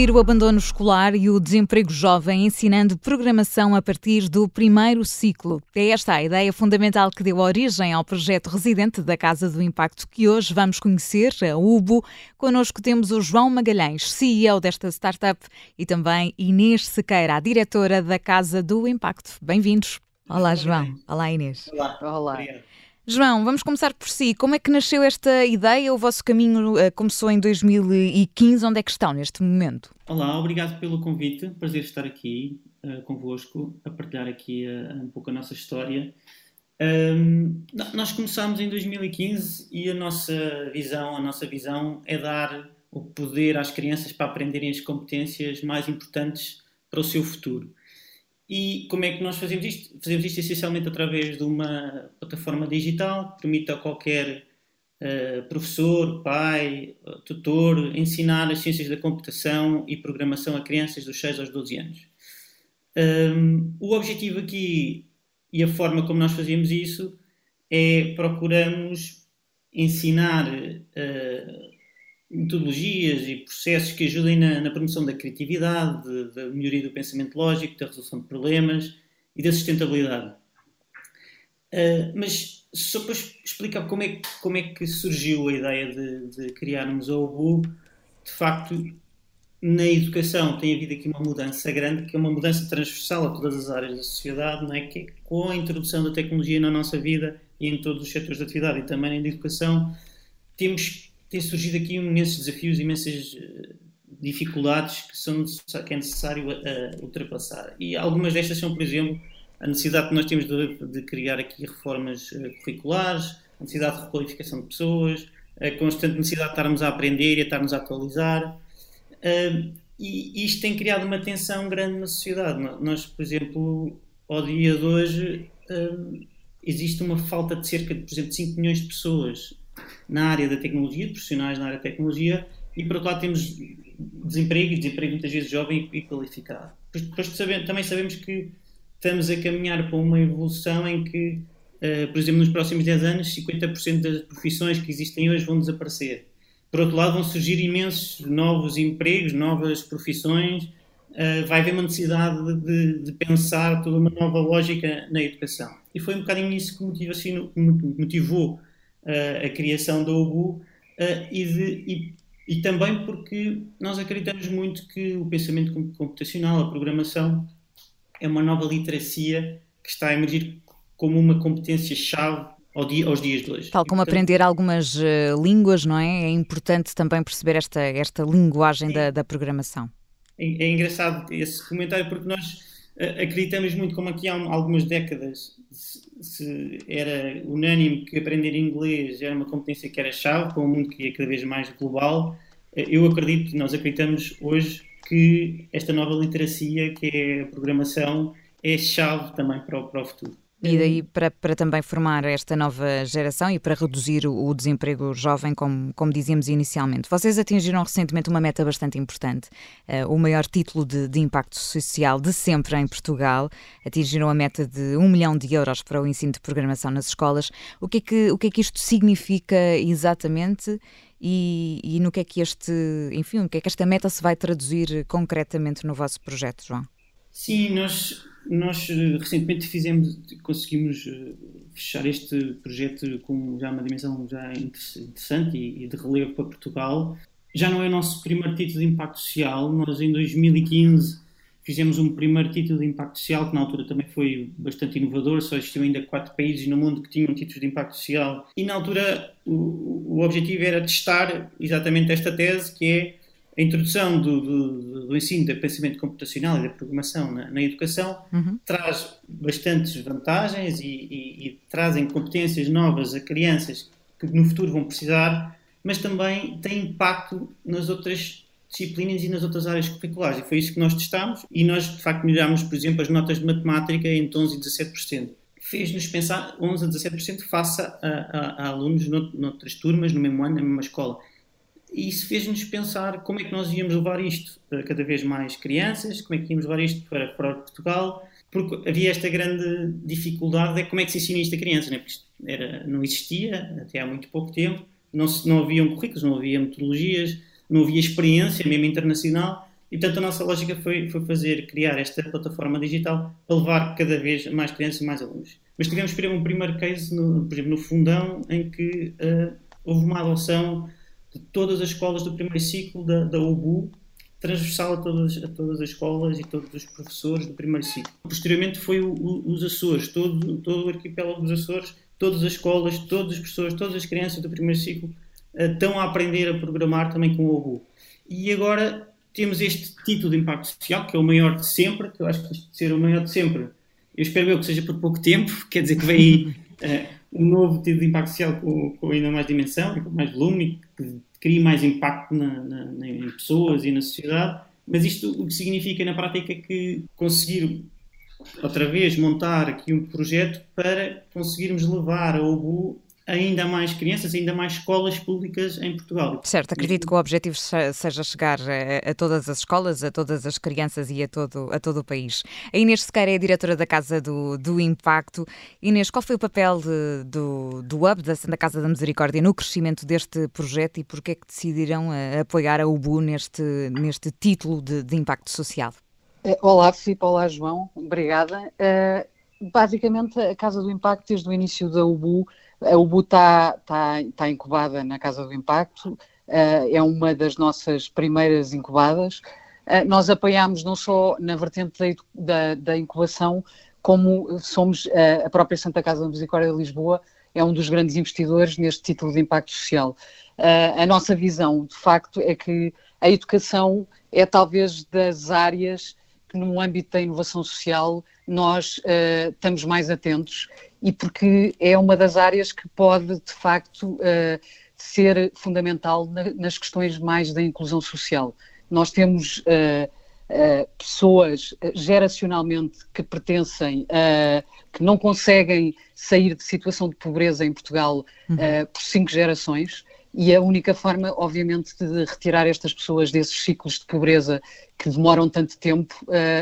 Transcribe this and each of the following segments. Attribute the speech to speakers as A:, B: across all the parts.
A: Diminuir o abandono escolar e o desemprego jovem, ensinando programação a partir do primeiro ciclo. É esta a ideia fundamental que deu origem ao projeto residente da Casa do Impacto que hoje vamos conhecer, a UBO. Connosco temos o João Magalhães, CEO desta startup, e também Inês Sequeira, a diretora da Casa do Impacto. Bem-vindos. Olá, João. Olá, Inês.
B: Olá.
A: Olá. João, vamos começar por si. Como é que nasceu esta ideia? O vosso caminho uh, começou em 2015. Onde é que estão neste momento?
B: Olá, obrigado pelo convite. Prazer estar aqui uh, convosco, a partilhar aqui uh, um pouco a nossa história. Um, nós começámos em 2015 e a nossa visão, a nossa visão é dar o poder às crianças para aprenderem as competências mais importantes para o seu futuro. E como é que nós fazemos isto? Fazemos isto essencialmente através de uma plataforma digital que permite a qualquer uh, professor, pai, tutor ensinar as ciências da computação e programação a crianças dos 6 aos 12 anos. Um, o objetivo aqui e a forma como nós fazemos isso é procuramos ensinar uh, metodologias e processos que ajudem na, na promoção da criatividade, da melhoria do pensamento lógico, da resolução de problemas e da sustentabilidade. Uh, mas só para explicar como é, como é que surgiu a ideia de, de criarmos a OBU, de facto, na educação tem havido aqui uma mudança grande, que é uma mudança transversal a todas as áreas da sociedade, não é? que é com a introdução da tecnologia na nossa vida e em todos os setores de atividade e também na educação, temos tem surgido aqui imensos desafios, imensas eh, dificuldades que, são, que é necessário uh, ultrapassar. E algumas destas são, por exemplo, a necessidade que nós temos de, de criar aqui reformas uh, curriculares, a necessidade de requalificação de pessoas, a constante necessidade de estarmos a aprender e a estarmos a atualizar. Uh, e isto tem criado uma tensão grande na sociedade. Nós, por exemplo, ao dia de hoje, existe uma falta de cerca de, por exemplo, 5 milhões de pessoas na área da tecnologia, profissionais na área da tecnologia, e por outro lado temos desemprego, e desemprego muitas vezes jovem e qualificado. Depois, também sabemos que estamos a caminhar para uma evolução em que, uh, por exemplo, nos próximos 10 anos, 50% das profissões que existem hoje vão desaparecer. Por outro lado, vão surgir imensos novos empregos, novas profissões, uh, vai haver uma necessidade de, de, pensar toda uma nova lógica na educação. E foi um bocadinho isso que motivou, assim, motivou a criação da UBU e, de, e, e, também porque nós acreditamos muito que o pensamento computacional, a programação, é uma nova literacia que está a emergir como uma competência-chave aos dias de hoje.
A: Tal como portanto, aprender algumas uh, línguas, não é? É importante também perceber esta, esta linguagem é, da, da, programação.
B: É, é, engraçado esse comentário porque nós acreditamos muito, como aqui há algumas décadas se era unânime que aprender inglês era uma competência que era chave para um mundo que é cada vez mais global, eh, eu acredito, nós acreditamos hoje que esta nova literacia, que é a programação, é chave também para o, para o futuro.
A: E daí para, para também formar esta nova geração e para reduzir o, o desemprego jovem, como, como dizíamos inicialmente. Vocês atingiram recentemente uma meta bastante importante, uh, o maior título de, de, impacto social de sempre em Portugal. Atingiram a meta de um milhão de euros para o ensino de programação nas escolas. O que é que, o que, é que isto significa exatamente? E, e no que é que este, enfim, o que é que esta meta se vai traduzir concretamente no vosso projeto, João?
B: Sim, nós nós eh, recentemente fizemos, conseguimos eh, fechar este projeto com já uma dimensão já interessante e de relevo para Portugal. Já não é o nosso primeiro título de impacto social, nós em 2015 fizemos um primeiro título de impacto social que na altura também foi bastante inovador, só existiam ainda quatro países no mundo que tinham títulos de impacto social. E na altura o, o objetivo era testar exatamente esta tese que é a introdução do, do, do, ensino do pensamento computacional e da programação na, na educação uhum. traz bastantes vantagens e, e, e, trazem competências novas a crianças que no futuro vão precisar, mas também tem impacto nas outras disciplinas e nas outras áreas curriculares. E foi isso que nós testámos e nós, de facto, melhorámos, por exemplo, as notas de matemática entre 11% e 17%. Fez-nos pensar 11% a 17% face a, a, a alunos noutras turmas, no mesmo ano, na mesma escola. E isso fez-nos pensar como é que nós íamos levar isto para cada vez mais crianças, como é que íamos levar isto para, para Portugal, porque havia esta grande dificuldade é como é que se ensina isto a crianças, né? porque isto era, não existia até há muito pouco tempo, não, se, não haviam currículos, não havia metodologias, não havia experiência, mesmo internacional, e portanto a nossa lógica foi, foi fazer, criar esta plataforma digital para levar cada vez mais crianças e mais alunos. Mas tivemos um primeiro case, no, por exemplo, no Fundão, em que uh, houve uma adoção de todas as escolas do primeiro ciclo da, da UBU, transversal a todas, a todas as escolas e todos os professores do primeiro ciclo. Posteriormente foi o, o, os Açores, todo, todo o arquipélago dos Açores, todas as escolas, todas as pessoas, todas as crianças do primeiro ciclo uh, estão a aprender a programar também com o UBU. E agora temos este título de impacto social, que é o maior de sempre, que eu acho que de ser o maior de sempre, eu espero eu que seja por pouco tempo, quer dizer que vem aí uh, um novo título de impacto social com, com, ainda mais dimensão com mais volume, que cria mais impacto na, na, em pessoas e na sociedade, mas isto o que significa na prática é que conseguir outra vez montar aqui um projeto para conseguirmos levar a OBU ainda mais crianças, ainda mais escolas públicas em Portugal.
A: Certo, acredito que o objetivo seja chegar a, a, todas as escolas, a todas as crianças e a todo, a todo o país. A Inês Sequeira é a diretora da Casa do, do Impacto. Inês, qual foi o papel de, do, do Hub, da Santa Casa da Misericórdia, no crescimento deste projeto e porquê é que decidiram a, eh, apoiar a UBU neste, neste título de, de impacto social?
C: Eh, olá, Filipe, olá, João, obrigada. Uh, basicamente, a Casa do Impacto, desde o início da UBU, a UBU está tá, tá incubada na Casa do Impacto, uh, é uma das nossas primeiras incubadas. Uh, nós apoiamos não só na vertente da, da, incubação, como somos uh, a própria Santa Casa da Misericórdia de Lisboa, é um dos grandes investidores neste título de impacto social. a nossa visão, de facto, é que a educação é talvez das áreas que no âmbito da inovação social nós uh, estamos mais atentos e porque é uma das áreas que pode, de facto, uh, ser fundamental na, nas questões mais da inclusão social. Nós temos uh, pessoas geracionalmente que pertencem, que não conseguem sair de situação de pobreza em Portugal uhum. por cinco gerações e a única forma, obviamente, de retirar estas pessoas desses ciclos de pobreza que demoram tanto tempo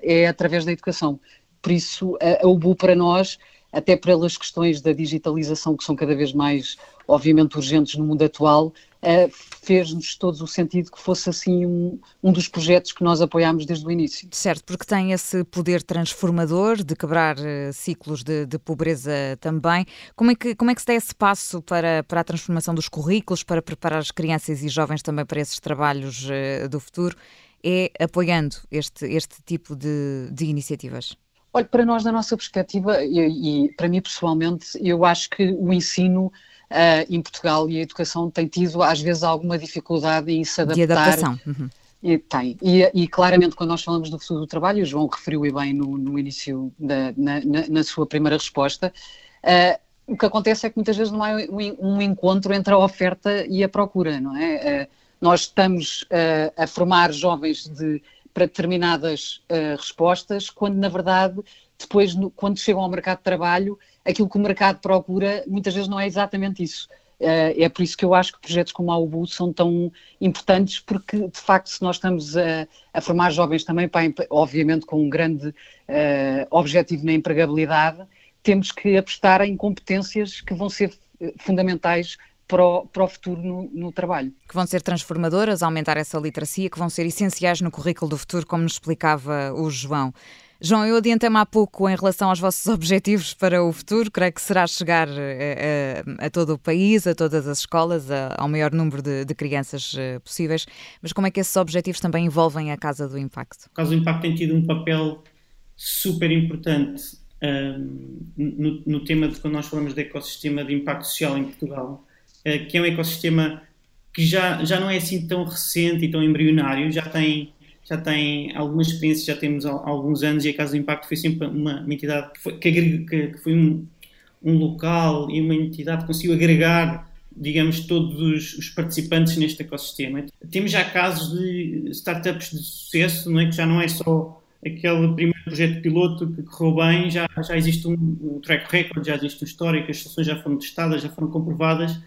C: é através da educação. Por isso, a, UBU para nós, até pelas questões da digitalização que são cada vez mais, obviamente, urgentes no mundo atual, fez-nos todos o sentido que fosse assim um, um dos projetos que nós apoiámos desde o início.
A: Certo, porque tem esse poder transformador de quebrar uh, ciclos de, de, pobreza também. Como é, que, como é que se dá esse passo para, para a transformação dos currículos, para preparar as crianças e jovens também para esses trabalhos uh, do futuro? É apoiando este, este tipo de, de iniciativas?
C: Olha, para nós, da nossa perspectiva, e, e para mim pessoalmente, eu acho que o ensino uh, em Portugal e a educação tem tido às vezes alguma dificuldade em se adaptar.
A: De adaptação. Uhum.
C: E, tem. E, e, claramente, quando nós falamos do futuro do trabalho, o João referiu e bem no, no início, da, na, na, na, sua primeira resposta, uh, o que acontece é que muitas vezes não há um, um encontro entre a oferta e a procura, não é? Uh, nós estamos a formar jovens de, para determinadas respostas, quando na verdade, depois, no, quando chegam ao mercado de trabalho, aquilo que o mercado procura muitas vezes não é exatamente isso. Uh, é por isso que eu acho que projetos como a UBU são tão importantes, porque de facto, se nós estamos a, a formar jovens também, para, obviamente com um grande uh, objetivo na empregabilidade, temos que apostar em competências que vão ser fundamentais para o, para o, futuro no, no, trabalho.
A: Que vão ser transformadoras, aumentar essa literacia, que vão ser essenciais no currículo do futuro, como nos explicava o João. João, eu adiantei-me há pouco em relação aos vossos objetivos para o futuro, creio que será chegar a, eh, a, eh, a todo o país, a todas as escolas, a, ao maior número de, de, crianças eh, possíveis, mas como é que esses objetivos também envolvem a Casa do Impacto?
B: A Casa do Impacto tem tido um papel super importante um, no, no, tema de quando nós falamos de ecossistema de impacto social em Portugal, uh, que é um ecossistema que já, já não é assim tão recente e tão embrionário, já tem já tem algumas experiências, já temos alguns anos, e a Casa do Impacto foi sempre uma, uma entidade que foi, que, que foi um, um, local e uma entidade que conseguiu agregar, digamos, todos os, os, participantes neste ecossistema. Temos já casos de startups de sucesso, não é? que já não é só aquele primeiro projeto piloto que correu bem, já, já existe um, um track record, já existe um histórico, as soluções já foram testadas, já foram comprovadas,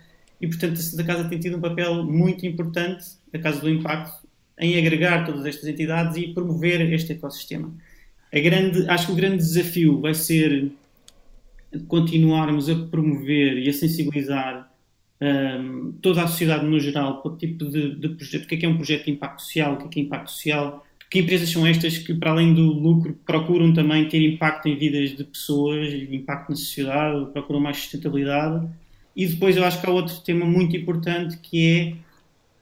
B: e portanto a Casa tem tido um papel muito importante, a Casa do Impacto, em agregar todas estas entidades e promover este ecossistema. Grande, acho que o grande desafio vai ser continuarmos a promover e a sensibilizar um, toda a sociedade no geral para o tipo de, de, projeto, o que é, que é um projeto de impacto social, o que é, que é impacto social, que empresas são estas que, para além do lucro, procuram também ter impacto em vidas de pessoas, impacto na sociedade, procuram mais sustentabilidade. E depois eu acho que há outro tema muito importante que é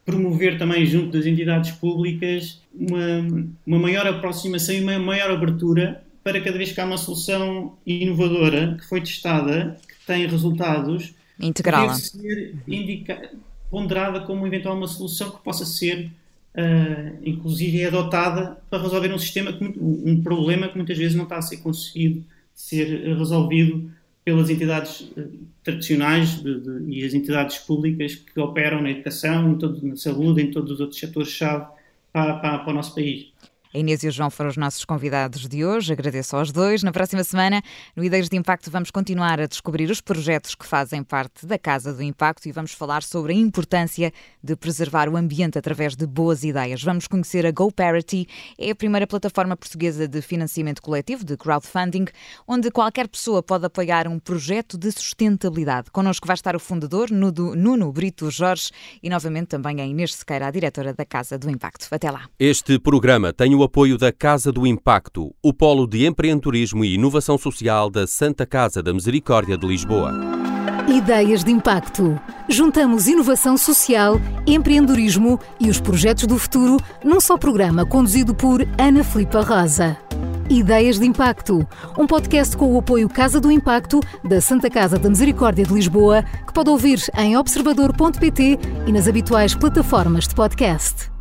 B: promover também junto das entidades públicas uma, uma maior aproximação e uma maior abertura para cada vez que há uma solução inovadora que foi testada, que tem resultados,
A: integrá-la.
B: ser ponderada como eventual uma solução que possa ser uh, inclusive adotada para resolver um sistema, que, um problema que muitas vezes não está a ser conseguido ser resolvido pelas entidades eh, tradicionais de, de, e as entidades públicas que operam na educação, em todo, na saúde, em todos os outros setores-chave para, para, para o nosso país.
A: A Inês e o João foram os nossos convidados de hoje. Agradeço aos dois. Na próxima semana, no Ideias de Impacto, vamos continuar a descobrir os projetos que fazem parte da Casa do Impacto e vamos falar sobre a importância de preservar o ambiente através de boas ideias. Vamos conhecer a GoParity, é a primeira plataforma portuguesa de financiamento coletivo, de crowdfunding, onde qualquer pessoa pode apoiar um projeto de sustentabilidade. Connosco vai estar o fundador, Nuno Brito Jorge, e novamente também a Inês Sequeira, a diretora da Casa do Impacto. Até lá.
D: Este programa tem o apoio da Casa do Impacto, o polo de empreendedorismo e inovação social da Santa Casa da Misericórdia de Lisboa.
E: Ideias de Impacto. Juntamos inovação social, empreendedorismo e os projetos do futuro num só programa conduzido por Ana Filipa Rosa. Ideias de Impacto, um podcast com o apoio Casa do Impacto da Santa Casa da Misericórdia de Lisboa, que pode ouvir em observador.pt e nas habituais plataformas de podcast.